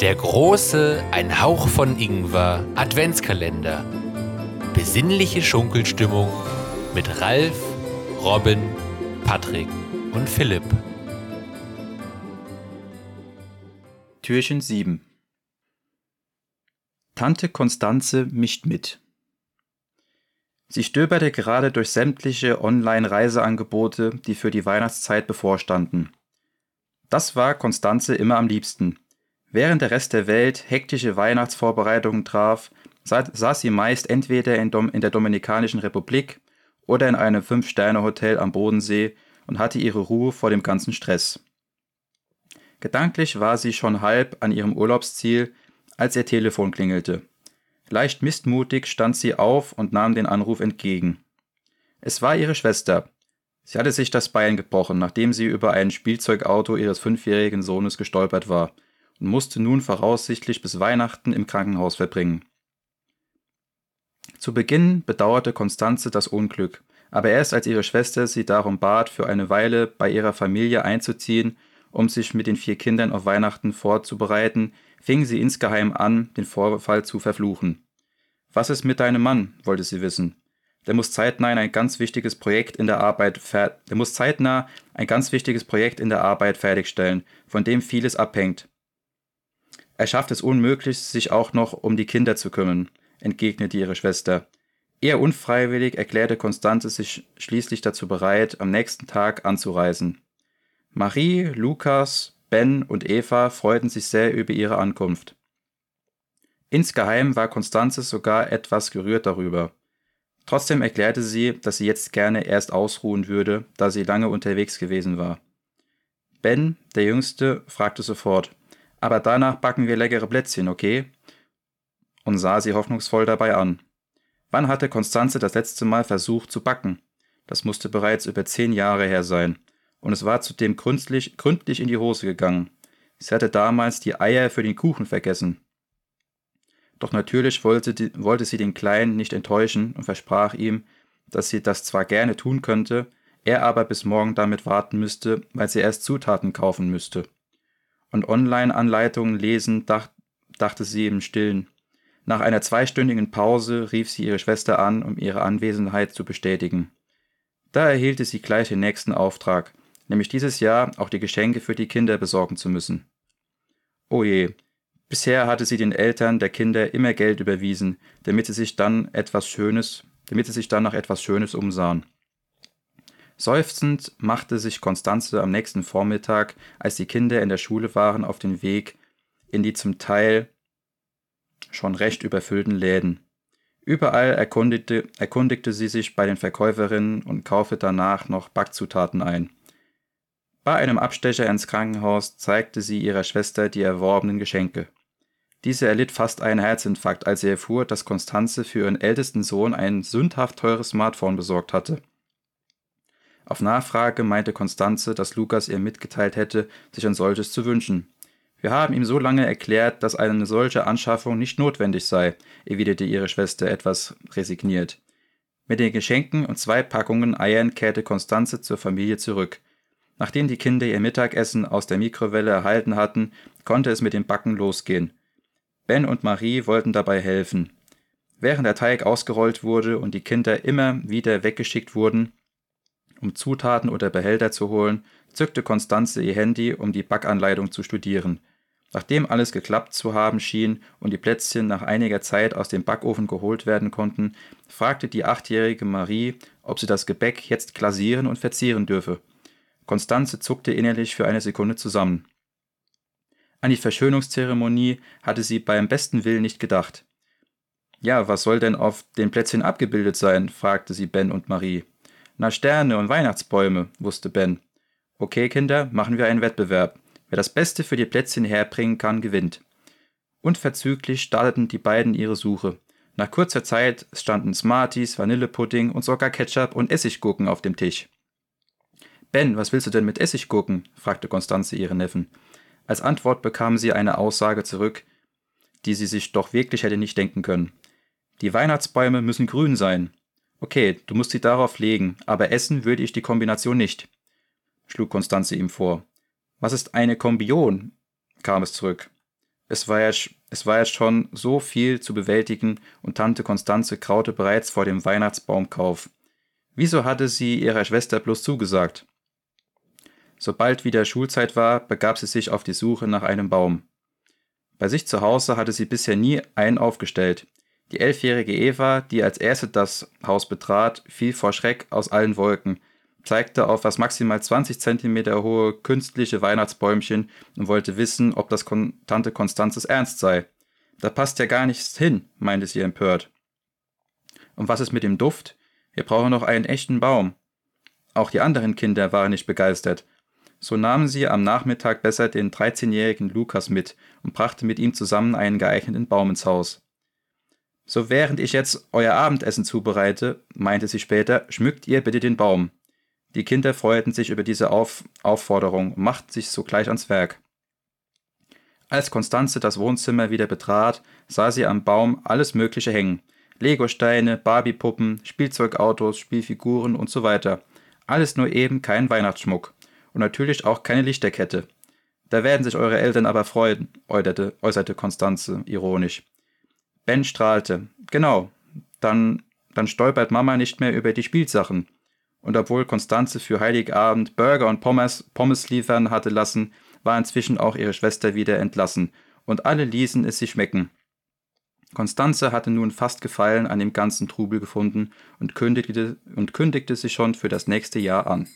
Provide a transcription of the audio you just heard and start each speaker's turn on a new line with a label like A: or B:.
A: Der große Ein Hauch von Ingwer Adventskalender. Besinnliche Schunkelstimmung mit Ralf, Robin, Patrick und Philipp.
B: Türchen 7 Tante Konstanze mischt mit. Sie stöberte gerade durch sämtliche Online-Reiseangebote, die für die Weihnachtszeit bevorstanden. Das war Konstanze immer am liebsten. Während der Rest der Welt hektische Weihnachtsvorbereitungen traf, saß sie meist entweder in, Dom in der Dominikanischen Republik oder in einem Fünf-Sterne-Hotel am Bodensee und hatte ihre Ruhe vor dem ganzen Stress. Gedanklich war sie schon halb an ihrem Urlaubsziel, als ihr Telefon klingelte. Leicht missmutig stand sie auf und nahm den Anruf entgegen. Es war ihre Schwester. Sie hatte sich das Bein gebrochen, nachdem sie über ein Spielzeugauto ihres fünfjährigen Sohnes gestolpert war und musste nun voraussichtlich bis Weihnachten im Krankenhaus verbringen. Zu Beginn bedauerte Konstanze das Unglück, aber erst als ihre Schwester sie darum bat, für eine Weile bei ihrer Familie einzuziehen, um sich mit den vier Kindern auf Weihnachten vorzubereiten, fing sie insgeheim an, den Vorfall zu verfluchen. Was ist mit deinem Mann? wollte sie wissen. Der muss zeitnah ein ganz wichtiges Projekt in der Arbeit der muss zeitnah ein ganz wichtiges Projekt in der Arbeit fertigstellen, von dem vieles abhängt. Er schafft es unmöglich, sich auch noch um die Kinder zu kümmern, entgegnete ihre Schwester. Eher unfreiwillig erklärte Konstanze sich schließlich dazu bereit, am nächsten Tag anzureisen. Marie, Lukas, Ben und Eva freuten sich sehr über ihre Ankunft. Insgeheim war Konstanze sogar etwas gerührt darüber. Trotzdem erklärte sie, dass sie jetzt gerne erst ausruhen würde, da sie lange unterwegs gewesen war. Ben, der Jüngste, fragte sofort, aber danach backen wir leckere Plätzchen, okay? Und sah sie hoffnungsvoll dabei an. Wann hatte Konstanze das letzte Mal versucht zu backen? Das musste bereits über zehn Jahre her sein. Und es war zudem gründlich, gründlich in die Hose gegangen. Sie hatte damals die Eier für den Kuchen vergessen. Doch natürlich wollte, die, wollte sie den Kleinen nicht enttäuschen und versprach ihm, dass sie das zwar gerne tun könnte, er aber bis morgen damit warten müsste, weil sie erst Zutaten kaufen müsste und Online-Anleitungen lesen, dacht, dachte sie im Stillen. Nach einer zweistündigen Pause rief sie ihre Schwester an, um ihre Anwesenheit zu bestätigen. Da erhielt sie gleich den nächsten Auftrag, nämlich dieses Jahr auch die Geschenke für die Kinder besorgen zu müssen. Oh je, bisher hatte sie den Eltern der Kinder immer Geld überwiesen, damit sie sich dann etwas Schönes, damit sie sich dann nach etwas Schönes umsahen. Seufzend machte sich Konstanze am nächsten Vormittag, als die Kinder in der Schule waren, auf den Weg in die zum Teil schon recht überfüllten Läden. Überall erkundigte, erkundigte sie sich bei den Verkäuferinnen und kaufte danach noch Backzutaten ein. Bei einem Abstecher ins Krankenhaus zeigte sie ihrer Schwester die erworbenen Geschenke. Diese erlitt fast einen Herzinfarkt, als sie erfuhr, dass Konstanze für ihren ältesten Sohn ein sündhaft teures Smartphone besorgt hatte. Auf Nachfrage meinte Konstanze, dass Lukas ihr mitgeteilt hätte, sich ein solches zu wünschen. Wir haben ihm so lange erklärt, dass eine solche Anschaffung nicht notwendig sei, erwiderte ihre Schwester etwas resigniert. Mit den Geschenken und zwei Packungen Eiern kehrte Konstanze zur Familie zurück. Nachdem die Kinder ihr Mittagessen aus der Mikrowelle erhalten hatten, konnte es mit dem Backen losgehen. Ben und Marie wollten dabei helfen. Während der Teig ausgerollt wurde und die Kinder immer wieder weggeschickt wurden, um Zutaten oder Behälter zu holen, zückte Konstanze ihr Handy, um die Backanleitung zu studieren. Nachdem alles geklappt zu haben schien und die Plätzchen nach einiger Zeit aus dem Backofen geholt werden konnten, fragte die achtjährige Marie, ob sie das Gebäck jetzt glasieren und verzieren dürfe. Konstanze zuckte innerlich für eine Sekunde zusammen. An die Verschönungszeremonie hatte sie beim besten Willen nicht gedacht. Ja, was soll denn auf den Plätzchen abgebildet sein? fragte sie Ben und Marie. Na Sterne und Weihnachtsbäume, wusste Ben. Okay, Kinder, machen wir einen Wettbewerb. Wer das Beste für die Plätzchen herbringen kann, gewinnt. Unverzüglich starteten die beiden ihre Suche. Nach kurzer Zeit standen Smarties, Vanillepudding und sogar Ketchup und Essiggurken auf dem Tisch. Ben, was willst du denn mit Essiggurken? fragte Konstanze ihren Neffen. Als Antwort bekam sie eine Aussage zurück, die sie sich doch wirklich hätte nicht denken können. Die Weihnachtsbäume müssen grün sein. Okay, du musst sie darauf legen, aber essen würde ich die Kombination nicht, schlug Konstanze ihm vor. Was ist eine Kombion? kam es zurück. Es war, ja, es war ja schon so viel zu bewältigen und Tante Konstanze kraute bereits vor dem Weihnachtsbaumkauf. Wieso hatte sie ihrer Schwester bloß zugesagt? Sobald wieder Schulzeit war, begab sie sich auf die Suche nach einem Baum. Bei sich zu Hause hatte sie bisher nie einen aufgestellt. Die elfjährige Eva, die als erste das Haus betrat, fiel vor Schreck aus allen Wolken, zeigte auf das maximal 20 Zentimeter hohe künstliche Weihnachtsbäumchen und wollte wissen, ob das Kon Tante Konstanzes Ernst sei. Da passt ja gar nichts hin, meinte sie empört. Und was ist mit dem Duft? Wir brauchen noch einen echten Baum. Auch die anderen Kinder waren nicht begeistert. So nahmen sie am Nachmittag besser den 13-jährigen Lukas mit und brachte mit ihm zusammen einen geeigneten Baum ins Haus. So während ich jetzt euer Abendessen zubereite, meinte sie später, schmückt ihr bitte den Baum. Die Kinder freuten sich über diese Auf Aufforderung und machten sich sogleich ans Werk. Als Konstanze das Wohnzimmer wieder betrat, sah sie am Baum alles Mögliche hängen. Legosteine, Barbiepuppen, Spielzeugautos, Spielfiguren und so weiter. Alles nur eben kein Weihnachtsschmuck und natürlich auch keine Lichterkette. Da werden sich eure Eltern aber freuen, äußerte, äußerte Konstanze ironisch. Ben strahlte. Genau, dann, dann stolpert Mama nicht mehr über die Spielsachen. Und obwohl Konstanze für Heiligabend Burger und Pommes, Pommes liefern hatte lassen, war inzwischen auch ihre Schwester wieder entlassen, und alle ließen es sich schmecken. Konstanze hatte nun fast Gefallen an dem ganzen Trubel gefunden und kündigte, und kündigte sich schon für das nächste Jahr an.